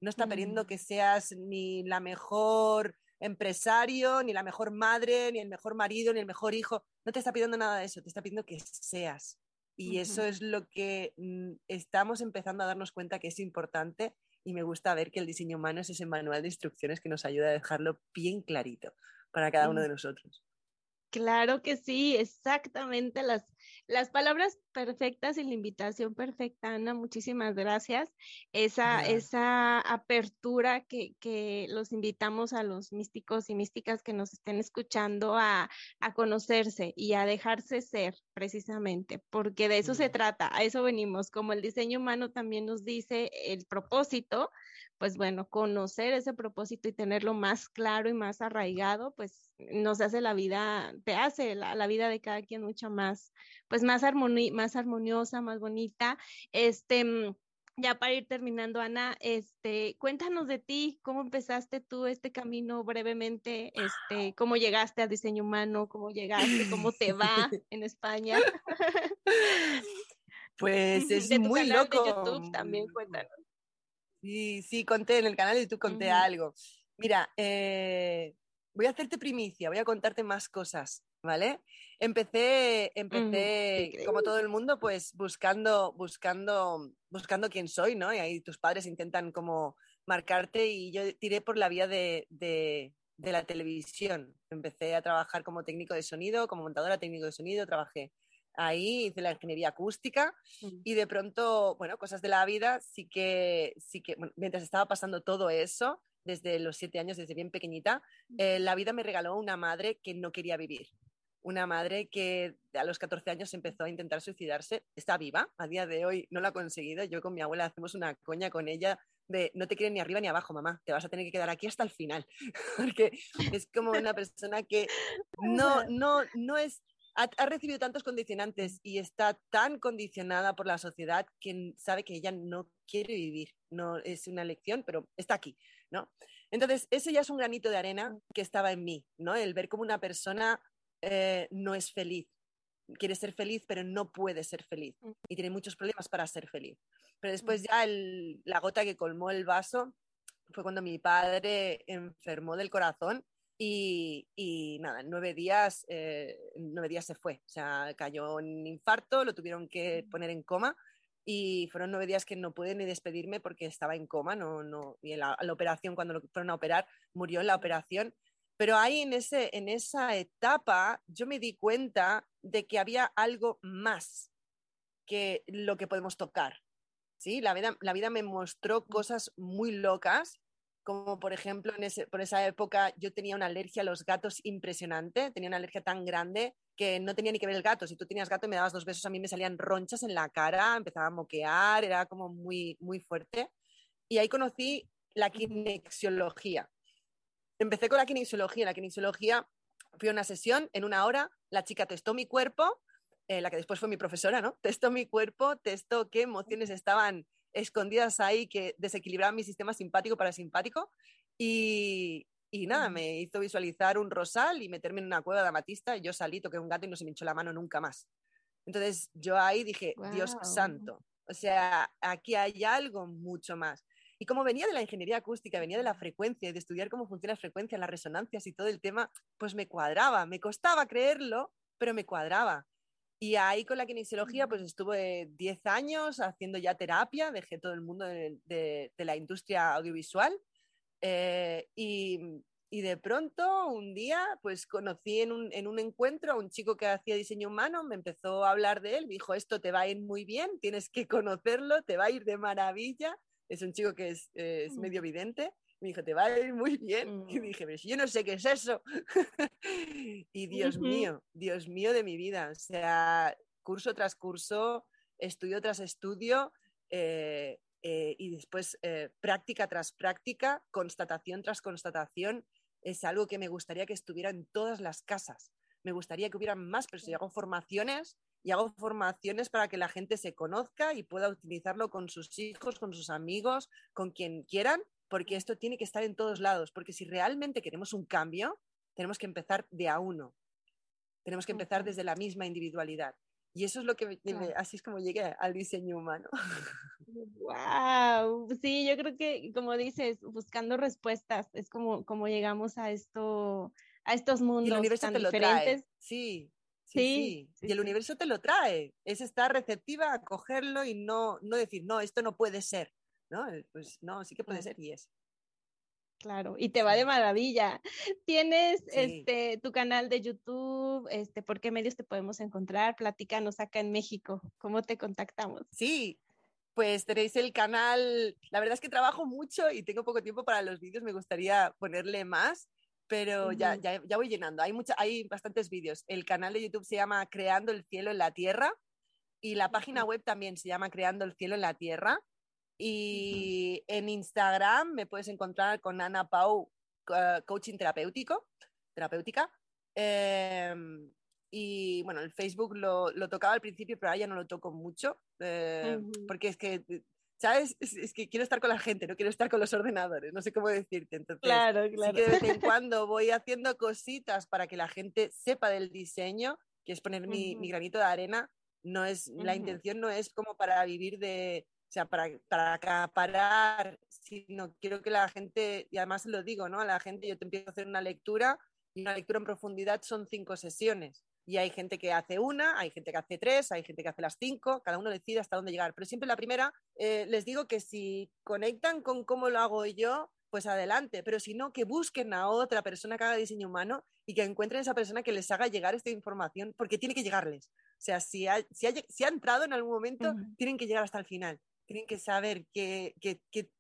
No está pidiendo mm. que seas ni la mejor empresario, ni la mejor madre, ni el mejor marido, ni el mejor hijo. No te está pidiendo nada de eso, te está pidiendo que seas. Y eso es lo que mm, estamos empezando a darnos cuenta que es importante y me gusta ver que el diseño humano es ese manual de instrucciones que nos ayuda a dejarlo bien clarito. para cada uno de nosotros. Claro que sí, exactamente las, las palabras perfectas y la invitación perfecta, Ana. Muchísimas gracias. Esa, esa apertura que, que, los invitamos a los místicos y místicas que nos estén escuchando a, a conocerse y a dejarse ser, precisamente, porque de eso se trata, a eso venimos. Como el diseño humano también nos dice el propósito, pues bueno, conocer ese propósito y tenerlo más claro y más arraigado, pues nos hace la vida, te hace la, vida de cada quien mucho más, pues más, más armoniosa, más bonita. Este, mm, ya para ir terminando, Ana, este, cuéntanos de ti, cómo empezaste tú este camino brevemente, este, cómo llegaste al diseño humano, cómo llegaste, cómo te va en España. Pues es muy loco. De YouTube también, cuéntanos. Sí, sí, conté en el canal y tú conté algo. Mira, eh, voy a hacerte primicia, voy a contarte más cosas, ¿vale? Empecé, empecé como todo el mundo, pues buscando, buscando, buscando quién soy, ¿no? Y ahí tus padres intentan como marcarte y yo tiré por la vía de, de, de la televisión. Empecé a trabajar como técnico de sonido, como montadora técnico de sonido, trabajé ahí, hice la ingeniería acústica mm. y de pronto, bueno, cosas de la vida, sí que, sí que mientras estaba pasando todo eso, desde los siete años, desde bien pequeñita, eh, la vida me regaló una madre que no quería vivir. Una madre que a los 14 años empezó a intentar suicidarse. Está viva, a día de hoy no lo ha conseguido. Yo con mi abuela hacemos una coña con ella de no te quieren ni arriba ni abajo, mamá, te vas a tener que quedar aquí hasta el final, porque es como una persona que no, no, no es ha, recibido tantos condicionantes y está tan condicionada por la sociedad que sabe que ella no quiere vivir. No es una lección, pero está aquí, ¿no? Entonces, ese ya es un granito de arena que estaba en mí, ¿no? El ver cómo una persona eh, no es feliz. Quiere ser feliz, pero no puede ser feliz. Mm. Y tiene muchos problemas para ser feliz. Pero después mm. ya la gota que colmó el vaso fue cuando mi padre enfermó del corazón y, nada, en nueve días, eh, nueve días se fue. O sea, cayó en infarto, lo tuvieron que poner en coma y fueron nueve días que no pude ni despedirme porque estaba en coma. No, no, y en la, operación, cuando lo fueron a operar, murió en la operación. Pero ahí en, ese, en esa etapa yo me di cuenta de que había algo más que lo que podemos tocar. ¿sí? La, vida, la vida me mostró cosas muy locas como por ejemplo en ese, por esa época yo tenía una alergia a los gatos impresionante, tenía una alergia tan grande que no tenía ni que ver el gato. Si tú tenías gato y me dabas dos besos, a mí me salían ronchas en la cara, empezaba a moquear, era como muy, muy fuerte. Y ahí conocí la kinesiología. Empecé con la kinesiología. La kinesiología fui a una sesión en una hora, la chica testó mi cuerpo, eh, la que después fue mi profesora, ¿no? Testó mi cuerpo, testó qué emociones estaban escondidas ahí que desequilibraban mi sistema simpático para simpático y, y nada, me hizo visualizar un rosal y meterme en una cueva de amatista y yo salí, toqué un gato y no se me hinchó la mano nunca más. Entonces yo ahí dije, Dios santo, o sea, aquí hay algo mucho más. Y como venía de la ingeniería acústica, venía de la frecuencia y de estudiar cómo funciona la frecuencia, las resonancias y todo el tema, pues me cuadraba, me costaba creerlo, pero me cuadraba. Y ahí con la kinesiología, pues estuve 10 años haciendo ya terapia, dejé todo el mundo de, la industria audiovisual. Eh, y, y, de pronto, un día, pues conocí en un, en un, encuentro a un chico que hacía diseño humano, me empezó a hablar de él, me dijo, esto te va a ir muy bien, tienes que conocerlo, te va a ir de maravilla. Es un chico que es, es mm. medio vidente me dijo, te va a ir muy bien. Y mm. dije, pero si yo no sé qué es eso. y Dios mío, Dios mío de mi vida. O sea, curso tras curso, estudio tras estudio, eh, eh, y después eh, práctica tras práctica, constatación tras constatación, es algo que me gustaría que estuviera en todas las casas. Me gustaría que hubiera más, pero si hago formaciones y hago formaciones para que la gente se conozca y pueda utilizarlo con sus hijos, con sus amigos, con quien quieran, porque esto tiene que estar en todos lados, porque si realmente queremos un cambio, tenemos que empezar de a uno, tenemos que empezar desde la misma individualidad. Y eso es lo que, así es como llegué al diseño humano. Wow, sí, yo creo que como dices, buscando respuestas, es como, como llegamos a esto, a estos mundos y el universo te diferentes. Lo Sí, sí, sí, Y el universo te lo trae. Es estar receptiva a cogerlo y no, no decir, no, esto no puede ser. ¿No? Eh, pues no, sí que puede ser y es. Claro, y te va de maravilla. Tienes este tu canal de YouTube, este, ¿por qué medios te podemos encontrar? Platícanos acá en México, ¿cómo te contactamos? Sí, pues tenéis el canal, la verdad es que trabajo mucho y tengo poco tiempo para los vídeos, me gustaría ponerle más, pero ya, ya, ya, voy llenando, hay, mucha, hay bastantes vídeos. El canal de YouTube se llama Creando el Cielo en la Tierra y la página web también se llama Creando el Cielo en la Tierra. Y en Instagram me puedes encontrar con Ana Pau, coaching terapéutico, terapéutica. Em, y bueno, el Facebook lo, lo, tocaba al principio, pero ahora ya no lo toco mucho, eh, porque es que, ¿sabes? Es, que quiero estar con la gente, no quiero estar con los ordenadores, no sé cómo decirte. Entonces, claro, claro. Sí que de vez en cuando voy haciendo cositas para que la gente sepa del diseño, que es poner mi, mi granito de arena. No es, La intención no es como para vivir de, o sea, para, para acaparar, sino quiero que la gente, y además lo digo, ¿no? A la gente yo te empiezo a hacer una lectura y una lectura en profundidad son cinco sesiones. Y hay gente que hace una, hay gente que hace tres, hay gente que hace las cinco, cada uno decide hasta dónde llegar. Pero siempre la primera, eh, les digo que si conectan con cómo lo hago yo, pues adelante, pero si no, que busquen a otra persona que haga diseño humano y que encuentren a esa persona que les haga llegar esta información, porque tiene que llegarles. O sea, si ha, si si ha entrado en algún momento, tienen que llegar hasta el final tienen que saber qué,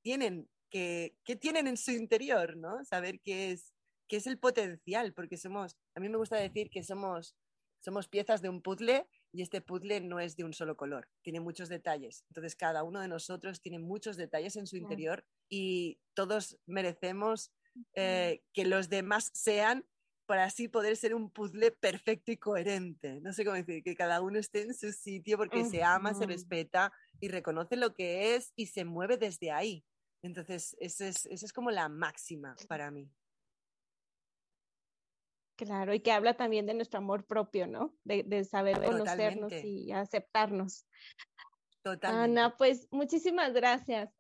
tienen, qué, tienen en su interior, ¿no? Saber qué es, qué es el potencial, porque somos, a mí me gusta decir que somos, somos piezas de un puzzle y este puzzle no es de un solo color, tiene muchos detalles. Entonces cada uno de nosotros tiene muchos detalles en su interior y todos merecemos eh, que los demás sean para así poder ser un puzzle perfecto y coherente. No sé cómo decir, que cada uno esté en su sitio porque se ama, se respeta y reconoce lo que es y se mueve desde ahí. Entonces, esa es, es como la máxima para mí. Claro, y que habla también de nuestro amor propio, ¿no? De, saber conocernos y aceptarnos. Totalmente. Ana, pues muchísimas gracias.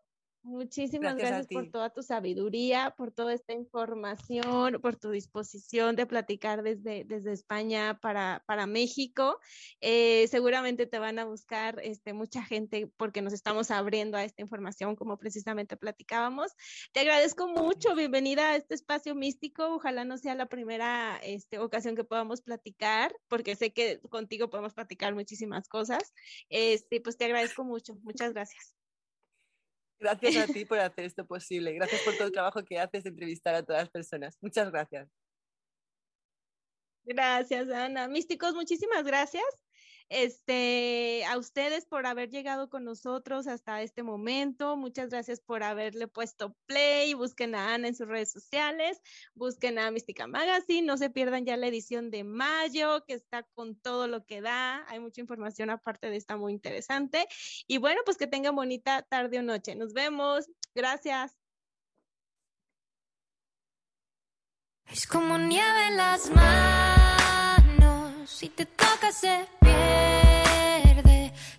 Muchísimas gracias, por toda tu sabiduría, por toda esta información, por tu disposición de platicar desde, desde España para, para México. Eh, seguramente te van a buscar este, mucha gente porque nos estamos abriendo a esta información, como precisamente platicábamos. Te agradezco mucho. Bienvenida a este espacio místico. Ojalá no sea la primera este, ocasión que podamos platicar, porque sé que contigo podemos platicar muchísimas cosas. Este, pues te agradezco mucho. Muchas gracias. Gracias a ti por hacer esto posible. Gracias por todo el trabajo que haces de entrevistar a todas las personas. Muchas gracias. Gracias, Ana. Místicos, muchísimas gracias este, a ustedes por haber llegado con nosotros hasta este momento. Muchas gracias por haberle puesto play. Busquen a Ana en sus redes sociales, busquen a Mística Magazine. No se pierdan ya la edición de mayo, que está con todo lo que da. Hay mucha información aparte de esta muy interesante. Y bueno, pues que tengan bonita tarde o noche. Nos vemos. Gracias. Es como nieve en las manos, si te toca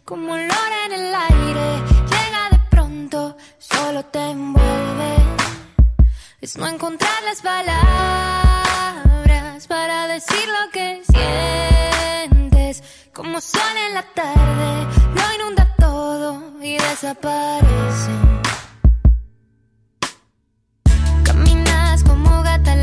como olor en el aire. Llega de pronto, solo te envuelve. Es no encontrar las palabras para decir lo que sientes. Como sol en la tarde, lo inunda todo y desaparece. Caminas como gata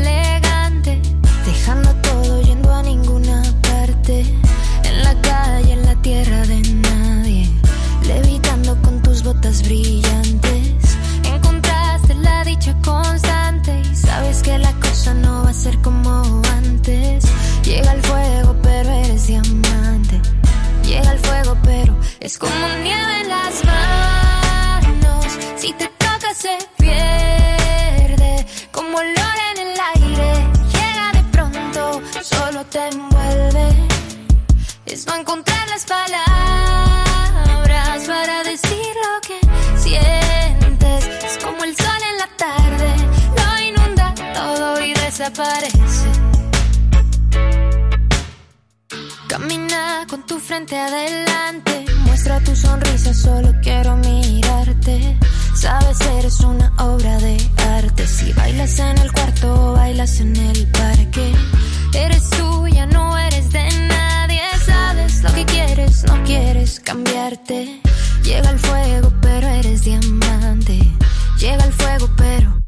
como antes. Llega el fuego, pero eres diamante. Llega el fuego, pero es como nieve en las manos. Si te toca, se pierde. Como olor en el aire. Llega de pronto, solo te envuelve. Es no encontrar las palabras con tu frente adelante, muestra tu sonrisa, solo quiero mirarte. Sabes, eres una obra de arte. Si bailas en el cuarto, bailas en el parque. Eres tuya, no eres de nadie. Sabes lo que quieres, no quieres cambiarte. Llega el fuego, pero eres diamante. Llega el fuego, pero